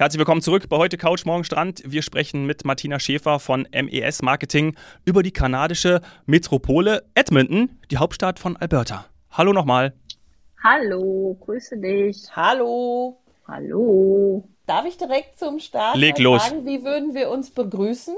Herzlich willkommen zurück bei heute Couch Morgen Strand. Wir sprechen mit Martina Schäfer von MES Marketing über die kanadische Metropole Edmonton, die Hauptstadt von Alberta. Hallo nochmal. Hallo, grüße dich. Hallo. Hallo. Darf ich direkt zum Start Leg los. fragen, wie würden wir uns begrüßen?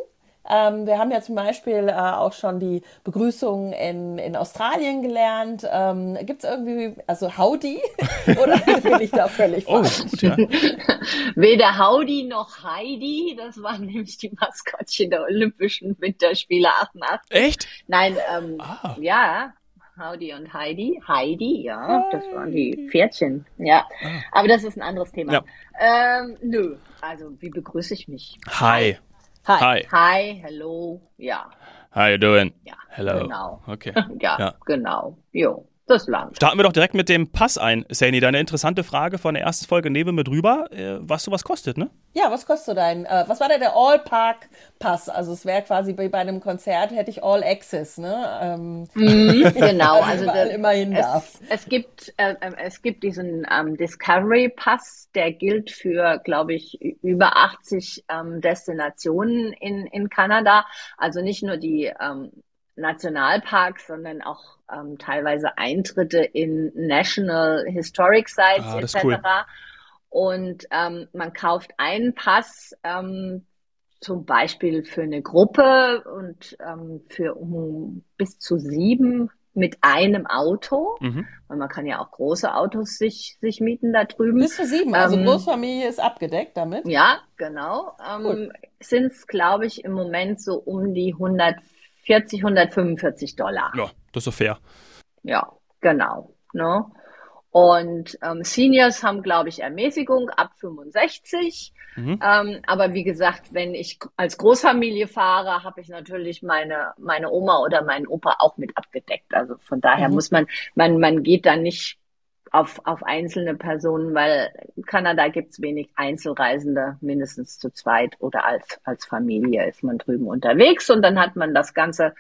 Ähm, wir haben ja zum Beispiel äh, auch schon die Begrüßung in, in Australien gelernt. Ähm, Gibt es irgendwie, also Howdy? Oder bin ich da völlig Oh, falsch? gut, ja. Weder Howdy noch Heidi, das waren nämlich die Maskottchen der Olympischen Winterspiele 88. Echt? Nein, ähm, Ah. ja, Howdy und Heidi. Heidi, ja, das waren die Pferdchen. Ja, aber das ist ein anderes Thema. Ja. Ähm, nö, also wie begrüße ich mich? Hi. Hi. Hi. Hi, hello, ja, How you doing? ja, Hello. genau. Okay. Ja, Ja. genau. Jo, das lang. Starten wir doch direkt mit dem Pass ein. Sani, deine interessante Frage von der ersten Folge nehmen wir mit rüber, äh, was sowas kostet, ne? Ja, was kostet so dein, äh, was war denn der All-Park-Pass? Also es wäre quasi wie bei einem Konzert hätte ich All-Access, ne? Ähm, Mhm, genau, Also also, überall der- immer hin darf. es, gibt äh, äh, es gibt diesen ähm, Discovery Pass, der gilt für, glaube ich, über 80 ähm, Destinationen in in Kanada. Also nicht nur die ähm, Nationalparks, sondern auch ähm, teilweise Eintritte in National Historic Sites Ah, etc. cool. Und ähm, man kauft einen Pass ähm, zum Beispiel für eine Gruppe und ähm, für um, bis zu sieben mit einem Auto. Mhm. Weil man kann ja auch große Autos sich, sich mieten da drüben. bis zu sieben, also Ähm, Großfamilie ist abgedeckt damit. Ja, genau. Ähm, sind es, glaube ich, im Moment so um die 140, 145 Dollar. Ja, das ist so fair. Ja, genau. Ne? Und ähm, Seniors haben, glaube ich, Ermäßigung ab 65. Mhm. Ähm, aber wie gesagt, wenn ich als Großfamilie fahre, habe ich natürlich meine, meine Oma oder meinen Opa auch mit abgedeckt. Also von daher Mhm. muss man, man, man geht da nicht auf, auf einzelne Personen, weil in Kanada gibt's wenig Einzelreisende, mindestens zu zweit oder als, als Familie ist man drüben unterwegs und dann hat man das Ganze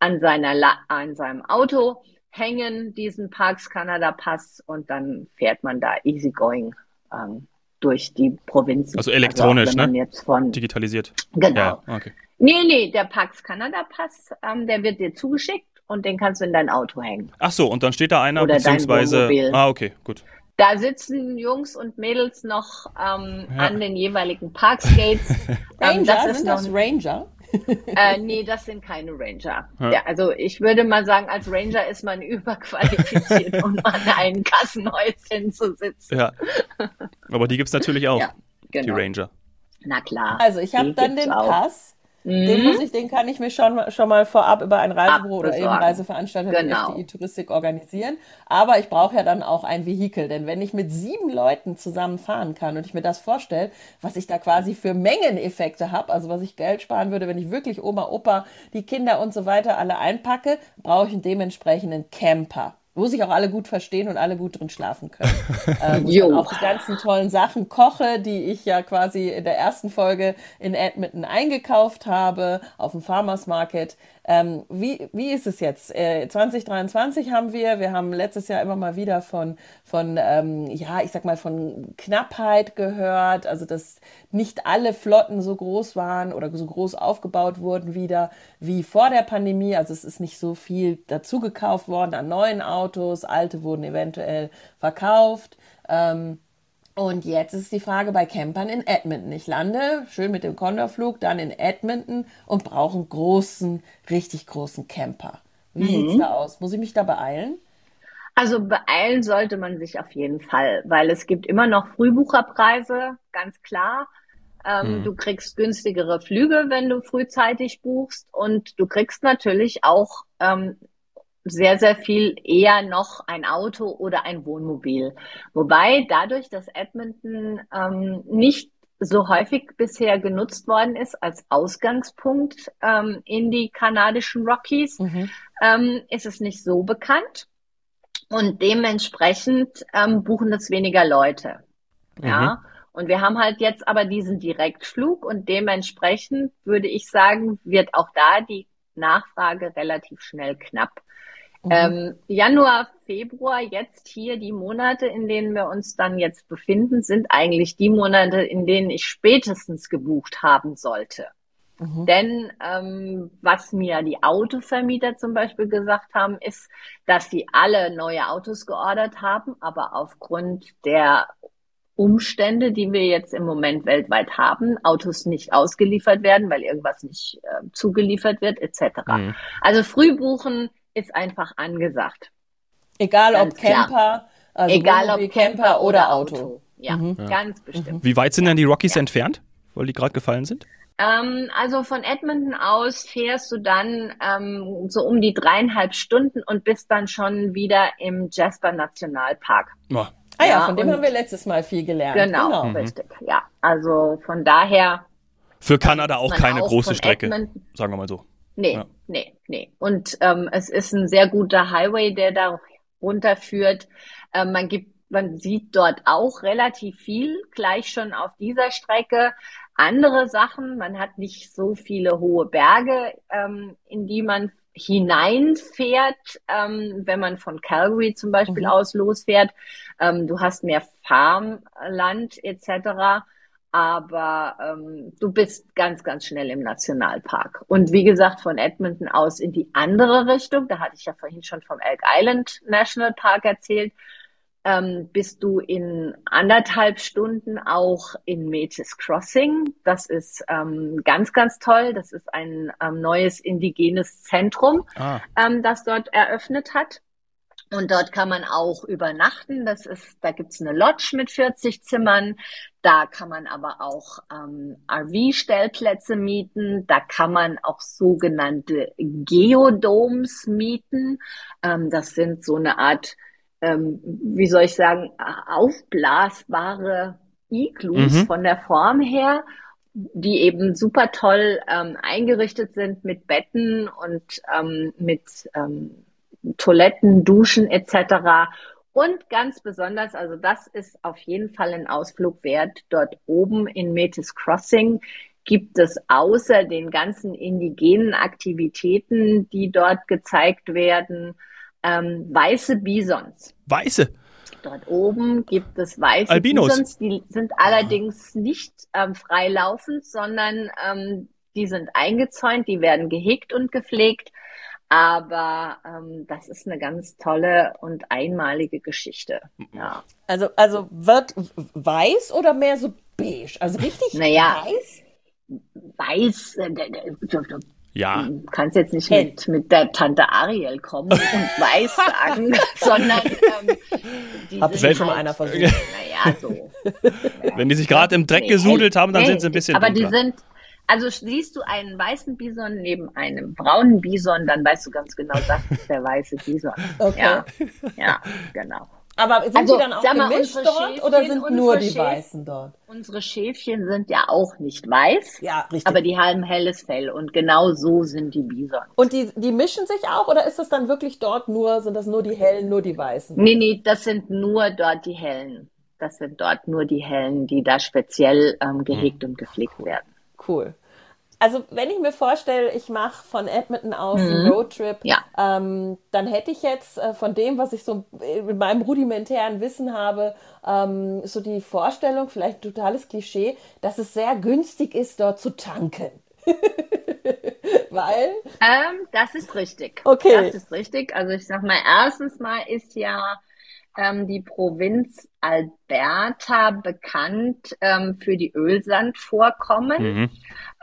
an seiner, an seinem Auto hängen, diesen Parks Kanada Pass und dann fährt man da easygoing ähm, durch die Provinzen. Also elektronisch, also ne? Jetzt von, Digitalisiert. genau. Ja, okay. Nee, nee, der Pax Kanada Pass, ähm, der wird dir zugeschickt und den kannst du in dein Auto hängen. Ach so, und dann steht da einer, Oder beziehungsweise. Ah, okay, gut. Da sitzen Jungs und Mädels noch ähm, Ja. an den jeweiligen Parkskates. Ranger, ähm, das ist sind noch, das Ranger? äh, nee, das sind keine Ranger. Ja. Ja, also ich würde mal sagen, als Ranger ist man überqualifiziert, um an einem Kassenhäuschen zu sitzen. Ja. Aber die gibt's natürlich auch, Ja, die genau. Ranger. Na klar. Also ich habe die dann den auch. Pass. Den Mhm. muss ich, den kann ich mir schon, schon mal vorab über ein Reisebüro oder eben. Reiseveranstalter Genau. FDI Touristik organisieren. Aber ich brauche ja dann auch ein Vehikel, denn wenn ich mit sieben Leuten zusammen fahren kann und ich mir das vorstelle, was ich da quasi für Mengeneffekte habe, also was ich Geld sparen würde, wenn ich wirklich Oma, Opa, die Kinder und so weiter alle einpacke, brauche ich einen dementsprechenden Camper. Wo sich auch alle gut verstehen und alle gut drin schlafen können. Ähm, wo ich Jo. dann auch die ganzen tollen Sachen koche, die ich ja quasi in der ersten Folge in Edmonton eingekauft habe, auf dem Farmers Market. Ähm, wie, wie ist es jetzt? Äh, 2023 haben wir, wir haben letztes Jahr immer mal wieder von, von ähm, ja, ich sag mal, von Knappheit gehört, also dass nicht alle Flotten so groß waren oder so groß aufgebaut wurden wieder wie vor der Pandemie. Also es ist nicht so viel dazu gekauft worden an neuen Autos, alte wurden eventuell verkauft. Ähm, und jetzt ist die Frage bei Campern in Edmonton. Ich lande schön mit dem Condorflug dann in Edmonton und brauche einen großen, richtig großen Camper. Wie sieht's da aus? Muss ich mich da beeilen? Also beeilen sollte man sich auf jeden Fall, weil es gibt immer noch Frühbucherpreise, ganz klar. Ähm, Mhm. Du kriegst günstigere Flüge, wenn du frühzeitig buchst und du kriegst natürlich auch ähm, sehr, sehr viel eher noch ein Auto oder ein Wohnmobil. Wobei dadurch, dass Edmonton ähm, nicht so häufig bisher genutzt worden ist als Ausgangspunkt ähm, in die kanadischen Rockies, Mhm. ähm, ist es nicht so bekannt. Und dementsprechend ähm, buchen das weniger Leute. Ja. Und wir haben halt jetzt aber diesen Direktflug und dementsprechend würde ich sagen, wird auch da die Nachfrage relativ schnell knapp. Mhm. Ähm, Januar, Februar, jetzt hier die Monate, in denen wir uns dann jetzt befinden, sind eigentlich die Monate, in denen ich spätestens gebucht haben sollte. Mhm. Denn ähm, was mir die Autovermieter zum Beispiel gesagt haben, ist, dass sie alle neue Autos geordert haben, aber aufgrund der Umstände, die wir jetzt im Moment weltweit haben, Autos nicht ausgeliefert werden, weil irgendwas nicht äh, zugeliefert wird, etc. Mhm. Also Frühbuchen ist einfach angesagt. Egal ganz ob Camper, also egal ob Camper oder Auto. Auto. Ja, mhm. ganz bestimmt. Wie weit sind denn die Rockies ja. entfernt, weil die gerade gefallen sind? Ähm, also von Edmonton aus fährst du dann ähm, so um die dreieinhalb Stunden und bist dann schon wieder im Jasper Nationalpark. Oh. Ah ja, ja von dem haben wir letztes Mal viel gelernt. Genau, genau. Mhm. richtig. Ja, also von daher. Für Kanada auch keine auch große Strecke, Edmonton, sagen wir mal so. Nee, ja. nee, nee. Und ähm, es ist ein sehr guter Highway, der da runterführt. Ähm, man gibt, man sieht dort auch relativ viel gleich schon auf dieser Strecke andere Sachen. Man hat nicht so viele hohe Berge, ähm, in die man hineinfährt, ähm, wenn man von Calgary zum Beispiel mhm. aus losfährt. Ähm, du hast mehr Farmland etc. Aber ähm, du bist ganz, ganz schnell im Nationalpark. Und wie gesagt, von Edmonton aus in die andere Richtung, da hatte ich ja vorhin schon vom Elk Island National Park erzählt, ähm, bist du in anderthalb Stunden auch in Metis Crossing. Das ist ähm, ganz, ganz toll. Das ist ein ähm, neues indigenes Zentrum, ah. ähm, das dort eröffnet hat. Und dort kann man auch übernachten. Das ist, da gibt's eine Lodge mit 40 Zimmern. Da kann man aber auch ähm, RV-Stellplätze mieten. Da kann man auch sogenannte Geodomes mieten. Ähm, das sind so eine Art ähm, wie soll ich sagen, aufblasbare Iglus mhm. von der Form her, die eben super toll ähm, eingerichtet sind mit Betten und ähm, mit ähm, Toiletten, Duschen etc. Und ganz besonders, also das ist auf jeden Fall ein Ausflug wert, dort oben in Metis Crossing gibt es außer den ganzen indigenen Aktivitäten, die dort gezeigt werden, ähm, weiße Bisons. Weiße? Dort oben gibt es weiße Albinos. Bisons, die sind allerdings nicht ähm, freilaufend, sondern ähm, die sind eingezäunt, die werden gehegt und gepflegt. Aber ähm, das ist eine ganz tolle und einmalige Geschichte. Ja. Also, also wird weiß oder mehr so beige? Also richtig naja, weiß? Weiß, äh, ja. Du kannst jetzt nicht mit, mit der Tante Ariel kommen und weiß sagen, sondern ähm, die Hab sind schon mal einer versucht. Naja, so. Wenn die sich gerade im Dreck nee, gesudelt haben, dann nee, sind sie ein bisschen Aber dunkler. die sind, also siehst du einen weißen Bison neben einem braunen Bison, dann weißt du ganz genau, das ist der weiße Bison. Okay. Ja, ja genau. Aber sind also, die dann auch mal, gemischt dort oder sind nur die Schäf Weißen dort? Unsere Schäfchen sind ja auch nicht weiß. Ja, richtig. Aber die haben helles Fell und genau so sind die Bison. Und die, die mischen sich auch oder ist das dann wirklich dort nur, sind das nur die hellen, nur die weißen? Nee, nee, das sind nur dort die hellen. Das sind dort nur die hellen, die da speziell ähm, gehegt mhm. und gepflegt werden. Cool also wenn ich mir vorstelle, ich mache von Edmonton aus mhm. einen Roadtrip, ja. ähm, dann hätte ich jetzt äh, von dem, was ich so mit meinem rudimentären Wissen habe, ähm, so die Vorstellung, vielleicht ein totales Klischee, dass es sehr günstig ist, dort zu tanken. Weil? Ähm, das ist richtig. Okay. Das ist richtig. Also ich sag mal, erstens mal ist ja ähm, die Provinz Alberta bekannt ähm, für die Ölsandvorkommen. Mhm.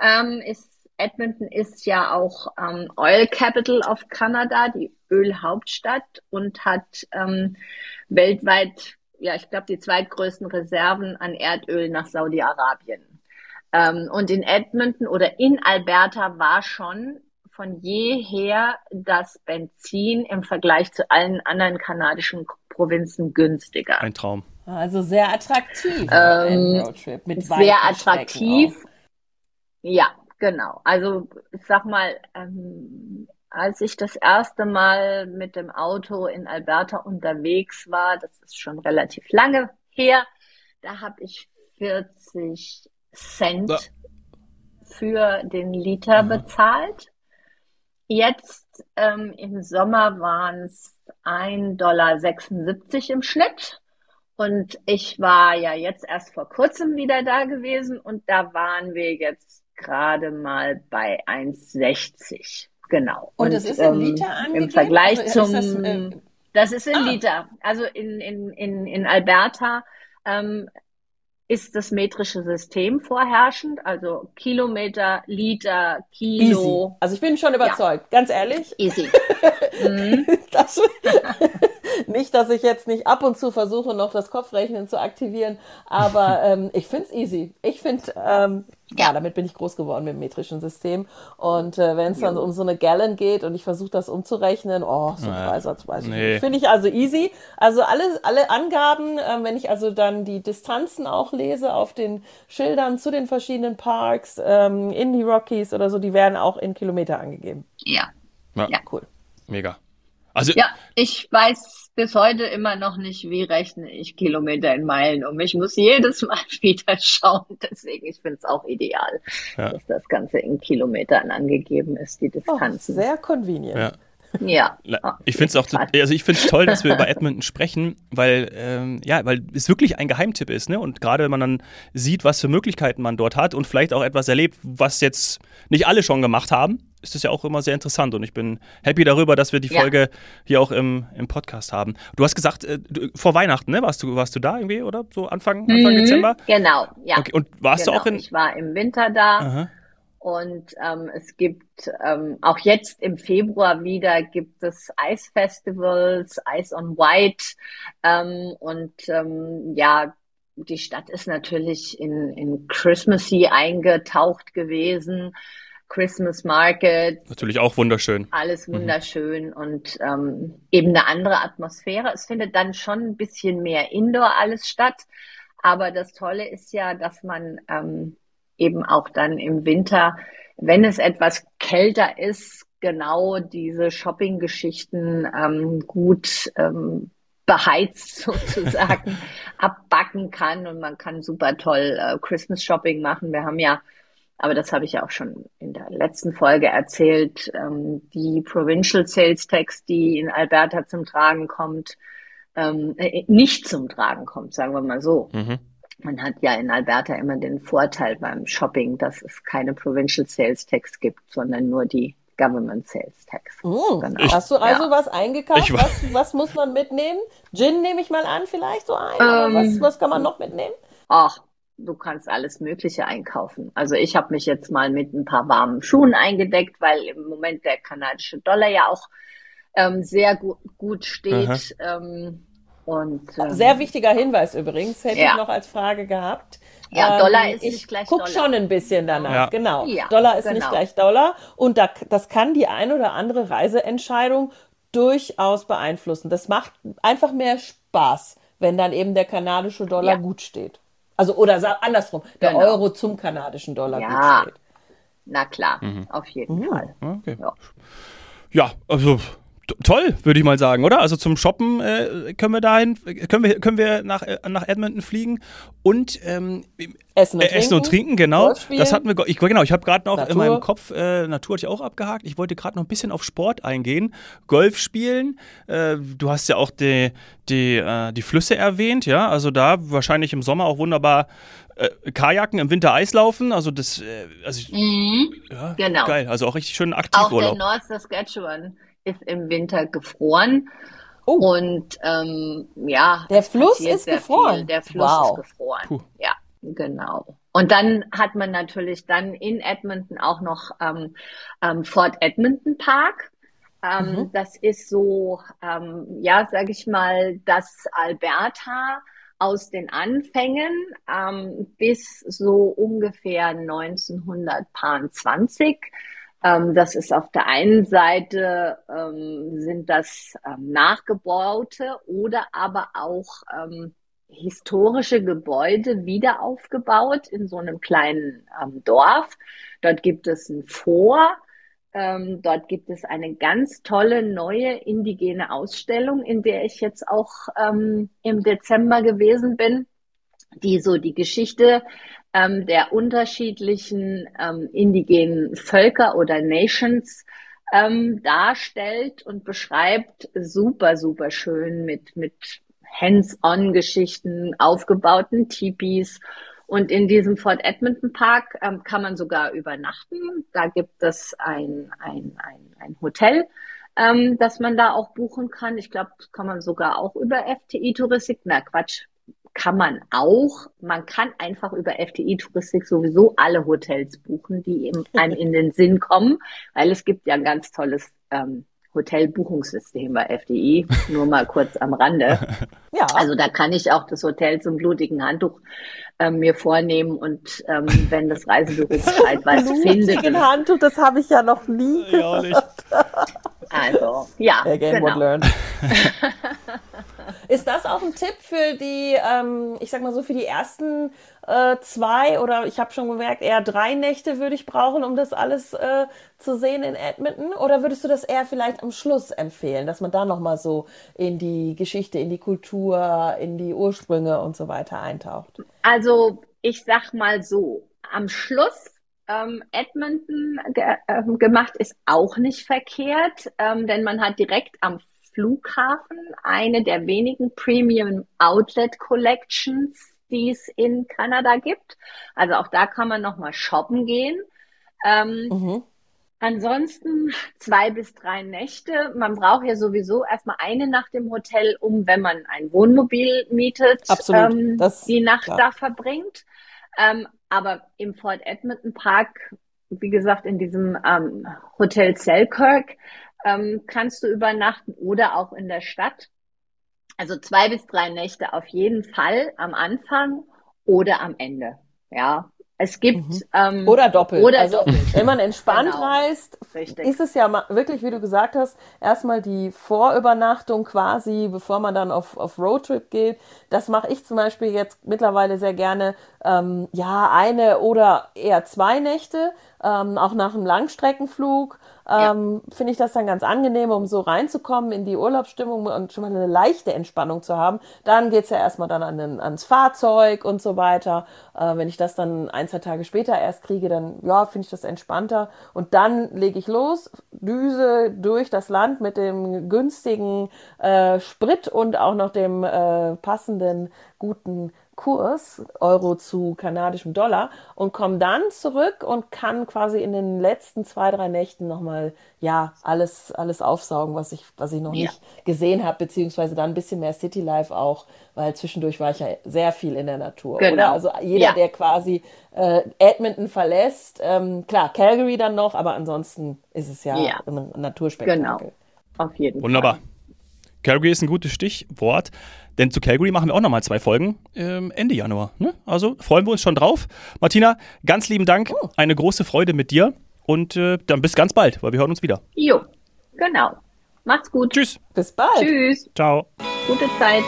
Ähm, ist, Edmonton ist ja auch ähm, Oil Capital of Canada, die Ölhauptstadt und hat ähm, weltweit, ja, ich glaube, die zweitgrößten Reserven an Erdöl nach Saudi-Arabien. Ähm, und in Edmonton oder in Alberta war schon von jeher das Benzin im Vergleich zu allen anderen kanadischen Provinzen günstiger. Ein Traum. Also sehr attraktiv. Ähm, Roadtrip mit sehr attraktiv. Ja, genau. Also ich sag mal, ähm, als ich das erste Mal mit dem Auto in Alberta unterwegs war, das ist schon relativ lange her, da habe ich 40 Cent ja. für den Liter Aha. bezahlt. Jetzt ähm, im Sommer waren es 1,76 Dollar im Schnitt. Und ich war ja jetzt erst vor kurzem wieder da gewesen und da waren wir jetzt gerade mal bei 1,60. Genau. Und, es ist in Liter ähm, angegeben? Im Vergleich also zum, das, äh, das, ist in ah. Liter. Also in, in, in, in Alberta ähm, ist das metrische System vorherrschend, also Kilometer, Liter, Kilo. Easy. Also ich bin schon überzeugt, ja. ganz ehrlich. Easy. mhm. das, nicht, dass ich jetzt nicht ab und zu versuche, noch das Kopfrechnen zu aktivieren, aber ähm, ich finde es easy. Ich finde, ähm, ja, damit bin ich groß geworden mit dem metrischen System. Und äh, wenn es dann um so eine Gallon geht und ich versuche das umzurechnen, oh, so ein naja. Dreisatz weiß ich nee. nicht. Finde ich also easy. Also alle, alle Angaben, äh, wenn ich also dann die Distanzen auch lese auf den Schildern zu den verschiedenen Parks, ähm, in die Rockies oder so, die werden auch in Kilometer angegeben. Ja. Ja, ja. cool. Mega. Also, ja, ich weiß bis heute immer noch nicht, wie rechne ich Kilometer in Meilen um. Ich muss jedes Mal wieder schauen. Deswegen, ich finde es auch ideal, ja. dass das Ganze in Kilometern angegeben ist, die Distanzen. Oh, sehr convenient. Ja. Ja. Ich finde es auch, also ich finde es toll, dass wir über Edmonton sprechen, weil ähm, ja, weil es wirklich ein Geheimtipp ist, ne? Und gerade wenn man dann sieht, was für Möglichkeiten man dort hat und vielleicht auch etwas erlebt, was jetzt nicht alle schon gemacht haben, ist das ja auch immer sehr interessant. Und ich bin happy darüber, dass wir die Folge ja. hier auch im, im Podcast haben. Du hast gesagt, äh, du, vor Weihnachten, ne? Warst du, warst du da irgendwie oder so Anfang, Anfang mhm, Dezember? Genau, ja. Okay. Und warst genau. du auch in. Ich war im Winter da. Aha. Und ähm, es gibt ähm, auch jetzt im Februar wieder gibt es Eisfestivals, Ice on White. Ähm, und ähm, ja, die Stadt ist natürlich in, in Christmassy eingetaucht gewesen. Christmas Market. Natürlich auch wunderschön. Alles mhm. wunderschön mhm. und ähm, eben eine andere Atmosphäre. Es findet dann schon ein bisschen mehr Indoor alles statt. Aber das Tolle ist ja, dass man ähm, eben auch dann im Winter, wenn es etwas kälter ist, genau diese Shopping-Geschichten ähm, gut ähm, beheizt sozusagen abbacken kann und man kann super toll äh, Christmas Shopping machen. Wir haben ja, aber das habe ich ja auch schon in der letzten Folge erzählt, ähm, die Provincial Sales Tax, die in Alberta zum Tragen kommt, ähm, äh, nicht zum Tragen kommt, sagen wir mal so. Mhm. Man hat ja in Alberta immer den Vorteil beim Shopping, dass es keine Provincial Sales Tax gibt, sondern nur die Government Sales Tax. Oh, genau. Hast du also ja. was eingekauft? Was, was, muss man mitnehmen? Gin nehme ich mal an, vielleicht so ein. Ähm, was, was kann man noch mitnehmen? Ach, du kannst alles Mögliche einkaufen. Also ich habe mich jetzt mal mit ein paar warmen Schuhen eingedeckt, weil im Moment der kanadische Dollar ja auch ähm, sehr gu gut steht. Ähm, und, ähm, Sehr wichtiger Hinweis übrigens, hätte ja. ich noch als Frage gehabt. Ja, Dollar ähm, ist nicht gleich Dollar. Ich gucke schon ein bisschen danach, ja. genau. Ja, Dollar ist genau. nicht gleich Dollar und da, das kann die ein oder andere Reiseentscheidung durchaus beeinflussen. Das macht einfach mehr Spaß, wenn dann eben der kanadische Dollar gut steht. Also oder andersrum, der genau. Euro zum kanadischen Dollar gut steht. Na klar, mhm. auf jeden mhm. Fall. Okay. Ja, also toll, würde ich mal sagen, oder? Also zum Shoppen äh, können wir dahin, können wir, können wir nach, äh, nach Edmonton fliegen und ähm, Essen, und äh, Essen und Trinken, genau. Das hatten wir, ich, genau, ich habe gerade noch Natur. in meinem Kopf, äh, Natur hatte ich auch abgehakt. Ich wollte gerade noch ein bisschen auf Sport eingehen. Golf spielen, äh, du hast ja auch die, die, äh, die Flüsse erwähnt, ja, also da wahrscheinlich im Sommer auch wunderbar äh, Kajaken, im Winter Eislaufen, also das, äh, also, mhm, ja, genau. geil, also auch richtig schön aktiv Auch der North Saskatchewan ist im Winter gefroren. Oh. Und ähm, ja, der Fluss ist gefroren. Viel. Der Fluss wow. ist gefroren. Puh. Ja, genau. Und dann hat man natürlich dann in Edmonton auch noch ähm, ähm, Fort Edmonton Park. Ähm, mhm. Das ist so, ähm, ja, sag ich mal, das Alberta aus den Anfängen ähm, bis so ungefähr 1920 ähm, das ist auf der einen Seite ähm, sind das ähm, nachgebaute oder aber auch ähm, historische Gebäude wieder aufgebaut in so einem kleinen ähm, Dorf. Dort gibt es ein Vor. Ähm, dort gibt es eine ganz tolle neue indigene Ausstellung, in der ich jetzt auch im Dezember gewesen bin, die so die Geschichte ähm, der unterschiedlichen ähm, indigenen Völker oder Nations ähm, darstellt und beschreibt, super, super schön mit, mit Hands-on-Geschichten, aufgebauten Tipis. Und in diesem Fort Edmonton Park ähm, kann man sogar übernachten. Da gibt es ein, ein, ein, ein Hotel, ähm, das man da auch buchen kann. Ich glaube, kann man sogar auch über FTI-Touristik. Na Quatsch, kann man auch. Man kann einfach über FTI-Touristik sowieso alle Hotels buchen, die einem in den Sinn kommen, weil es gibt ja ein ganz tolles ähm, Hotelbuchungssystem bei FDI, nur mal kurz am Rande. Ja. Also da kann ich auch das Hotel zum blutigen Handtuch ähm, mir vornehmen und ähm, wenn das Reisebüro Bescheid weiß, findet. Blutigen Handtuch, das habe ich ja noch nie gehört. Also, ja, Again, genau. Ist das auch ein Tipp für die, ähm, ich sag mal so, für die ersten äh, zwei oder ich habe schon gemerkt, eher drei Nächte würde ich brauchen, um das alles äh, zu sehen in Edmonton? Oder würdest du das eher vielleicht am Schluss empfehlen, dass man da nochmal so in die Geschichte, in die Kultur, in die Ursprünge und so weiter eintaucht? Also ich sag mal so, am Schluss ähm, Edmonton ge äh, gemacht ist auch nicht verkehrt, ähm, denn man hat direkt am Flughafen eine der wenigen Premium Outlet Collections, die es in Kanada gibt. Also auch da kann man nochmal shoppen gehen. Ähm, mhm. Ansonsten zwei bis drei Nächte. Man braucht ja sowieso erstmal eine Nacht im Hotel, um, wenn man ein Wohnmobil mietet, ähm, die Nacht klar. da verbringt. Ähm, aber im Fort Edmonton Park, wie gesagt, in diesem ähm, Hotel Selkirk, ähm, kannst du übernachten oder auch in der Stadt. Also zwei bis drei Nächte auf jeden Fall am Anfang oder am Ende. Ja, es gibt mhm. ähm, oder doppelt. Oder also doppelt. wenn man entspannt genau. reist, Richtig. ist es ja wirklich, wie du gesagt hast, erstmal die Vorübernachtung quasi, bevor man dann auf, auf Roadtrip geht. Das mache ich zum Beispiel jetzt mittlerweile sehr gerne. Ähm, ja, eine oder eher zwei Nächte, ähm, auch nach einem Langstreckenflug ähm, ja. finde ich das dann ganz angenehm, um so reinzukommen in die Urlaubsstimmung und schon mal eine leichte Entspannung zu haben. Dann geht's ja erstmal dann an den, ans Fahrzeug und so weiter. Äh, wenn ich das dann ein, zwei Tage später erst kriege, dann ja, finde ich das entspannter. Und dann lege ich los, düse durch das Land mit dem günstigen äh, Sprit und auch noch dem äh, passenden guten Kurs, Euro zu kanadischem Dollar, und komme dann zurück und kann quasi in den letzten zwei, drei Nächten nochmal, ja, alles, alles aufsaugen, was ich, was ich noch ja. nicht gesehen habe, beziehungsweise dann ein bisschen mehr City Life auch, weil zwischendurch war ich ja sehr viel in der Natur. Genau. Oder? Also jeder, ja. der quasi äh, Edmonton verlässt, ähm, klar, Calgary dann noch, aber ansonsten ist es ja, ja. ein Naturspektakel. Genau, auf jeden Wunderbar. Fall. Wunderbar. Calgary ist ein gutes Stichwort. Denn zu Calgary machen wir auch nochmal zwei Folgen ähm, Ende Januar. Ne? Also freuen wir uns schon drauf. Martina, ganz lieben Dank. Oh. Eine große Freude mit dir. Und äh, dann bis ganz bald, weil wir hören uns wieder. Jo, genau. Macht's gut. Tschüss. Bis bald. Tschüss. Ciao. Gute Zeit.